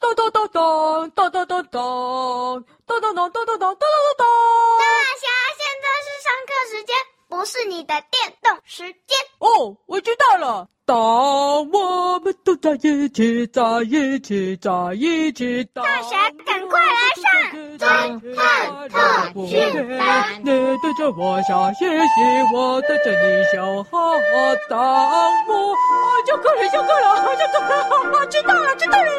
dong dong dong dong dong dong dong dong dong dong dong dong dong 不是你的电动时间。哦，我知道了。当我们都在一起，在一起，在一起。大侠，赶快来上侦探特训班。你对着我笑嘻嘻，我对着你笑哈哈。当我啊，就够了，就可以了，就够了，哈哈，知道了，知道了。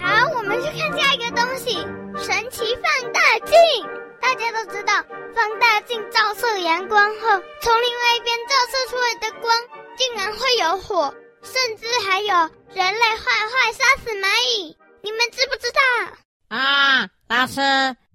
好，我们去看下一个东西——神奇放大镜。大家都知道，放大镜照射阳光后，从另外一边照射出来的光竟然会有火，甚至还有人类坏坏杀死蚂蚁。你们知不知道？啊，老师，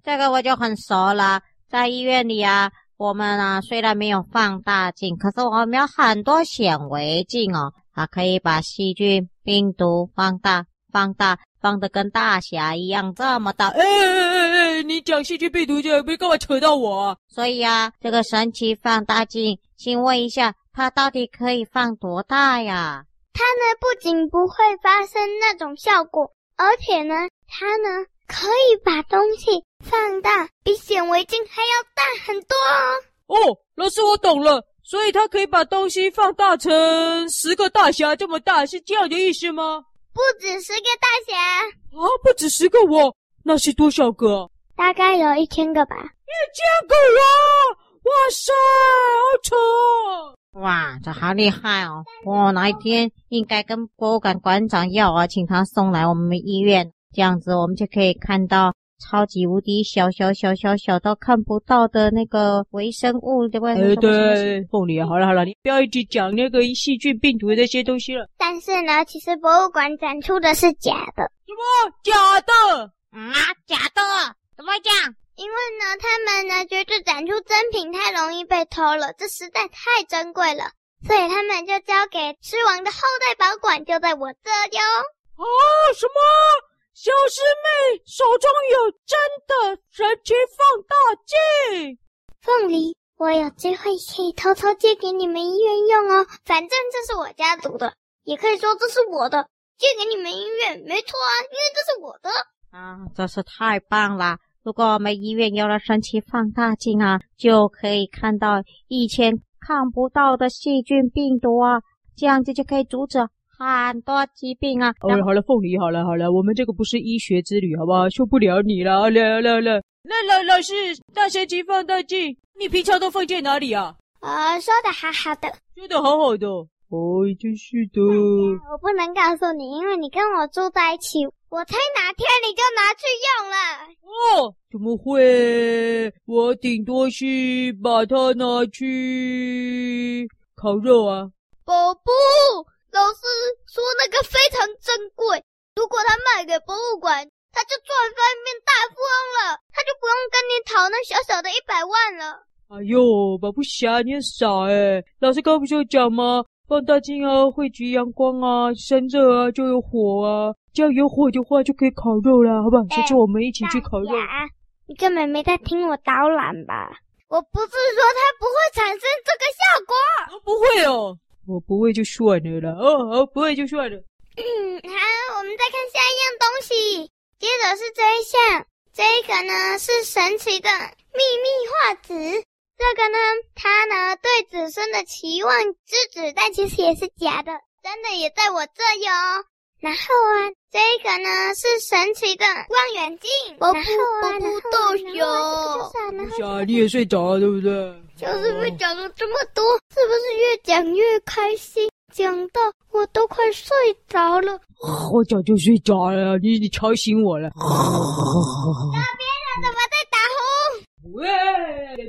这个我就很熟了。在医院里啊，我们啊虽然没有放大镜，可是我们有很多显微镜哦，它可以把细菌、病毒放大、放大。放的跟大侠一样这么大，哎哎哎哎！你讲细菌病毒就别干嘛扯到我啊？所以啊，这个神奇放大镜，请问一下，它到底可以放多大呀？它呢，不仅不会发生那种效果，而且呢，它呢可以把东西放大，比显微镜还要大很多哦。哦，老师，我懂了，所以它可以把东西放大成十个大侠这么大，是这样的意思吗？不止十个大侠啊！不止十个我，那是多少个？大概有一千个吧。一千个啊！哇塞，好丑！哇，这好厉害哦！我哪一天应该跟博物馆馆长要啊，请他送来我们医院，这样子我们就可以看到。超级无敌小小小小小到看不到的那个微生物，对不对？哎，对，凤梨，好了好了，你不要一直讲那个细菌、病毒的那些东西了。但是呢，其实博物馆展出的是假的。什么假的？啊，假的？怎么讲？因为呢，他们呢觉得展出真品太容易被偷了，这实在太珍贵了，所以他们就交给狮王的后代保管，就在我这哟。啊，什么？小师妹手中有真的神奇放大镜，凤梨，我有机会可以偷偷借给你们医院用哦。反正这是我家族的，也可以说这是我的，借给你们医院没错啊，因为这是我的。啊，真是太棒了！如果我们医院有了神奇放大镜啊，就可以看到以前看不到的细菌病毒啊，这样子就可以阻止。很多疾病啊！哦，好了，凤梨，好了好了，我们这个不是医学之旅，好不好？受不了你了，了了了，那老老师，大神级放大镜，你平常都放在哪里啊？啊、呃，说的好好的，说的好好的，哦，真是的。我不能告诉你，因为你跟我住在一起，我猜哪天你就拿去用了。哦，怎么会？我顶多是把它拿去烤肉啊。宝宝。老师说那个非常珍贵，如果他卖给博物馆，他就赚翻变大富翁了，他就不用跟你讨那小小的一百万了。哎呦，保不侠，你很傻诶，老师刚刚不是有讲吗？放大镜啊，汇聚阳光啊，生热啊，就有火啊，只要有火的话就可以烤肉了，好不好？下次我们一起去烤肉。你根本没在听我导览吧？我不是说它不会产生这个效果，不会哦。我不会就算了啦，哦，哦，不会就算了。嗯，好，我们再看下一样东西，接着是这一项，这一个呢是神奇的秘密画纸，这个呢，它呢对子孙的期望之子，但其实也是假的，真的也在我这有。然后啊，这个呢是神奇的望远镜，然后啊，然后豆腐，小你也睡着了，对不对？就是被讲了这么多，是不是越讲越开心？讲到我都快睡着了。我早就睡着了，你你吵醒我了。那边人怎么在打呼？喂，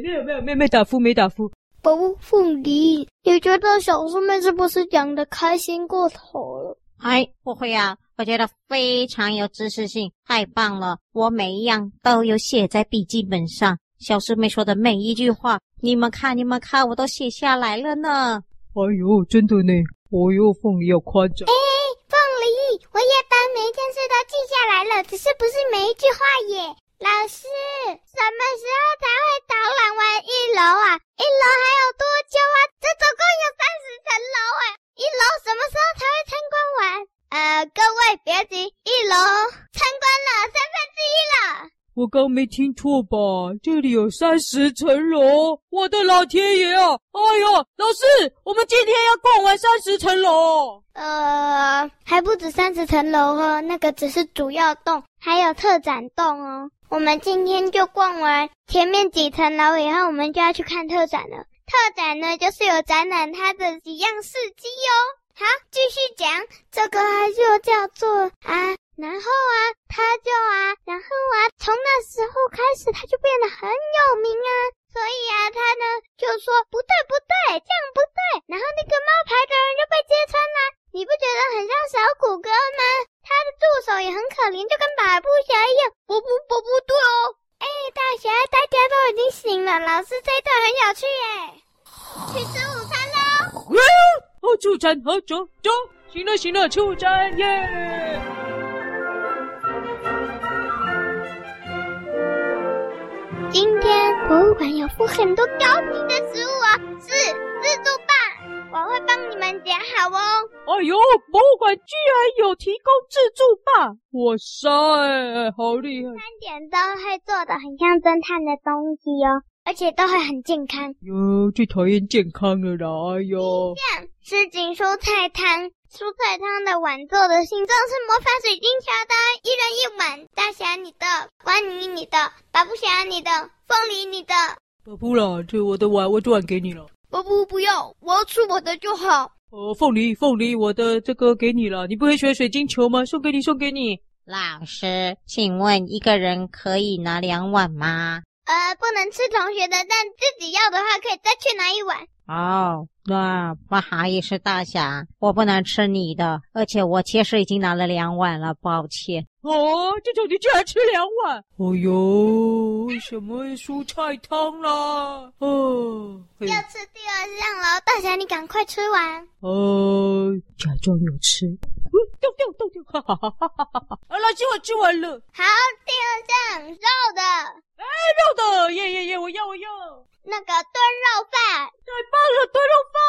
没有没有没有没打呼没打呼。不，凤梨，你觉得小师妹是不是讲的开心过头了？哎，不会啊，我觉得非常有知识性，太棒了！我每一样都有写在笔记本上，小师妹说的每一句话，你们看，你们看，我都写下来了呢。哎呦，真的呢！哦呦，凤梨要夸奖。哎，凤梨，我也把每一件事都记下来了，只是不是每一句话耶。老师，什么时候才会导览完一楼啊？一楼还有多久啊？这总共有三十层楼哎。别急，一楼参观了三分之一了。我刚没听错吧？这里有三十层楼！我的老天爷啊！哎呦，老师，我们今天要逛完三十层楼。呃，还不止三十层楼哦，那个只是主要栋，还有特展栋哦。我们今天就逛完前面几层楼以后，我们就要去看特展了。特展呢，就是有展览它的几样事迹哦。好，继续讲，这个就叫做啊。然后啊，他就啊，然后啊，从那时候开始，他就变得很有名啊。所以啊，他呢就说不对不对，这样不对。然后那个冒牌的人就被揭穿了。你不觉得很像小骨哥吗？他的助手也很可怜，就跟百步侠一样。不不不不对哦。哎，大侠，大家都已经醒了。老师这一段很有趣耶。去吃午餐喽。哦，吃午餐，好走走。行了行了，吃午餐耶。馆有附很多高级的食物哦，是自助吧？我会帮你们点好哦。哎呦，博物馆居然有提供自助吧？哇塞，好厉害！餐点都会做的很像侦探的东西哦，而且都会很健康。哟，最讨厌健康了啦！哎呦，这样什么？什锦蔬菜汤。蔬菜汤的碗做的形状是魔法水晶球的，一人一碗。大侠你的，关妮你的，巴布侠你的，凤梨你的。巴布啦，这我的碗，我就碗给你了。巴布不要，我要吃我的就好。呃，凤梨凤梨，我的这个给你了。你不会喜欢水晶球吗？送给你，送给你。老师，请问一个人可以拿两碗吗？呃，不能吃同学的，但自己要的话，可以再去拿一碗。哦，那不好意思，大侠，我不能吃你的，而且我其实已经拿了两碗了，抱歉。哦，这种你居然吃两碗？哦哟，什么蔬菜汤啦？哦，要吃第二样了，大侠，你赶快吃完。哦，假装有吃。掉掉掉，哈哈哈哈哈哈！啊，老师，我吃完了。好，第二张肉的。哎，肉的，耶耶耶，我要我要。那个炖肉饭，太棒了！炖肉饭，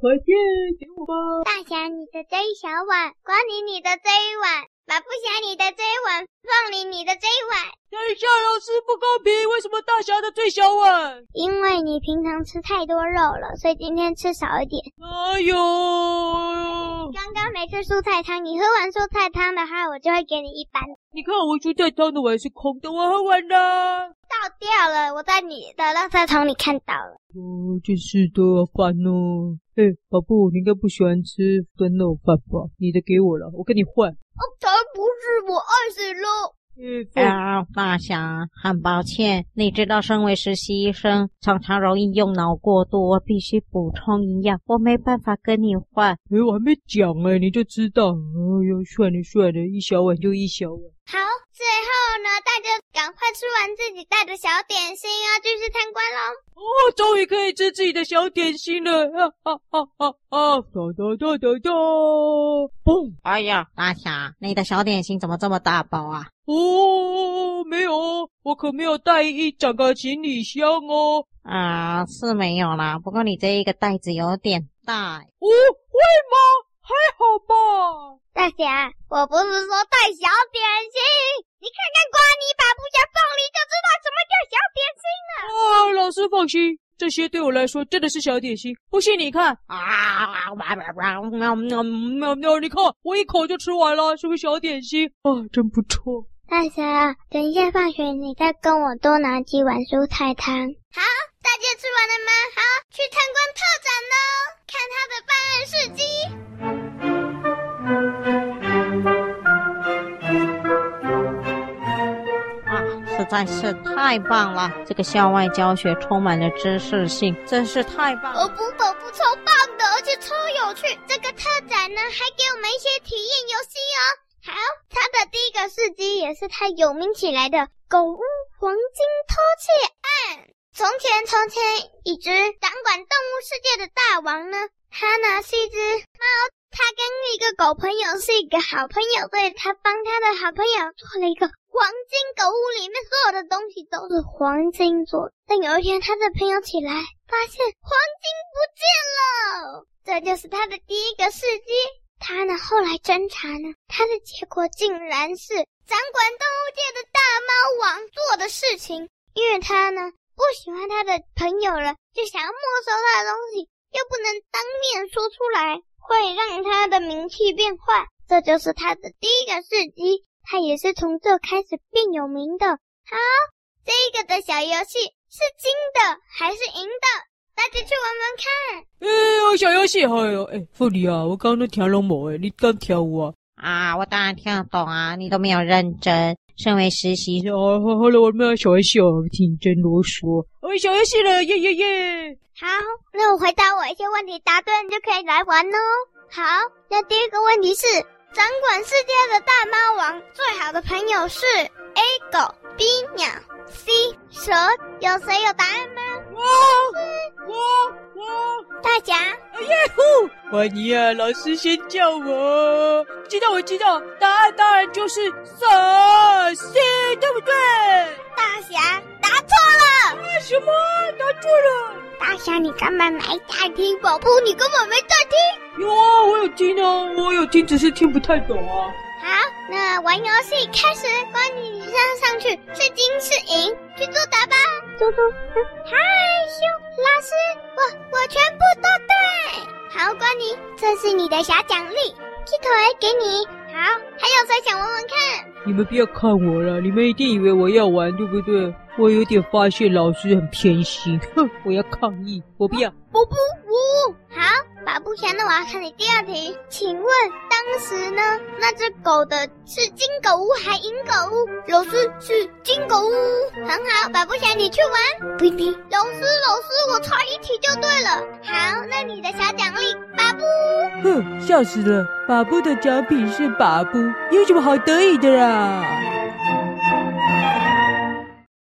快点给我吧。大侠，你的这一小碗，光临你的这一碗，马不侠你的这一碗，放你你的这一碗。等一下，老师不公平，为什么大侠的最小碗？因为你平常吃太多肉了，所以今天吃少一点。哎呦！刚刚没吃蔬菜汤，你喝完蔬菜汤的话，我就会给你一半。你看我蔬菜汤的碗是空的，我喝完了。倒掉了，我在你的垃圾桶里看到了。哦，真是的，烦哦。哎，宝贝，你应该不喜欢吃炖肉饭吧？你的给我了，我跟你换。哦，才不是，我爱死了。啊，大侠，很抱歉，你知道，身为实习医生，常常容易用脑过度，我必须补充营养，我没办法跟你换。哎，我还没讲哎，你就知道。哎呦，算了算了，一小碗就一小碗。好，最后呢，大家赶快吃完自己带的小点心啊，继续参观喽。哦，终于可以吃自己的小点心了！啊啊啊啊啊！哒哒哒哒哒！嘣！哎呀，大侠，你的小点心怎么这么大包啊？哦，没有，我可没有带一整个行李箱哦。啊，是没有啦。不过你这一个袋子有点大。哦，会吗？还好吧。大侠，我不是说带小点心，你看看瓜泥把不加凤梨就知道什么叫小点心了。啊，老师放心，这些对我来说真的是小点心。不信你看啊，你看我一口就吃完了，是不是小点心啊？真不错。大侠，等一下放学，你再跟我多拿几碗蔬菜汤。好，大家吃完了吗？好，去参观特展喽，看他的办案事迹。啊，实在是太棒了！这个校外教学充满了知识性，真是太棒了。哦不，不不超棒的，而且超有趣。这个特展呢，还给我们一些体验游戏哦。好，他的第一个事迹也是他有名起来的狗屋黄金偷窃案。从前，从前，一只掌管动物世界的大王呢，他呢是一只猫，他跟一个狗朋友是一个好朋友，所以他帮他的好朋友做了一个黄金狗屋，里面所有的东西都是黄金做的。但有一天，他的朋友起来，发现黄金不见了，这就是他的第一个事迹。他呢后来侦查呢，他的结果竟然是掌管动物界的大猫王做的事情，因为他呢不喜欢他的朋友了，就想要没收他的东西，又不能当面说出来，会让他的名气变坏。这就是他的第一个事迹，他也是从这开始变有名的。好，这个的小游戏是金的还是银的？大家去玩玩看。哎呦，小游戏，哎呦，哎，凤梨啊，我刚刚都听拢无哎，你刚跳舞啊？啊，我当然听得懂啊，你都没有认真。身为实习生，哦，好，好了，我们要小游戏哦，听真啰嗦。哦，小游戏了，耶耶耶！好，那我回答我一些问题，答对你就可以来玩哦。好，那第一个问题是，掌管世界的大猫王最好的朋友是 A 狗，B 鸟，C 蛇，有谁有答案吗？我，我，我，大侠，哎呀呼，欢迎啊！老师先叫我，知道我知道，答案当然就是蛇，C，对不对？大侠答错了。为什么答错了？大侠，你根本没在听，宝宝，你根本没在听。有啊，我有听啊，我有听，只是听不太懂啊。好，那玩游戏开始，关你上上去是金是银，去作答吧。嘟嘟，害羞，老师，我我全部都对。好，关你，这是你的小奖励，鸡腿给你。好，还有谁想玩玩看？你们不要看我了，你们一定以为我要玩，对不对？我有点发现老师很偏心，哼，我要抗议，我不要。我不，我好。把不祥的，我要看你第二题。请问当时呢，那只狗的是金狗屋还银狗屋？老师是金狗屋，很好。把不祥，你去玩。不不，老师老师，我差一题就对了。好，那你的小奖励，把布。哼，笑死了。把布的奖品是把布，有什么好得意的啦？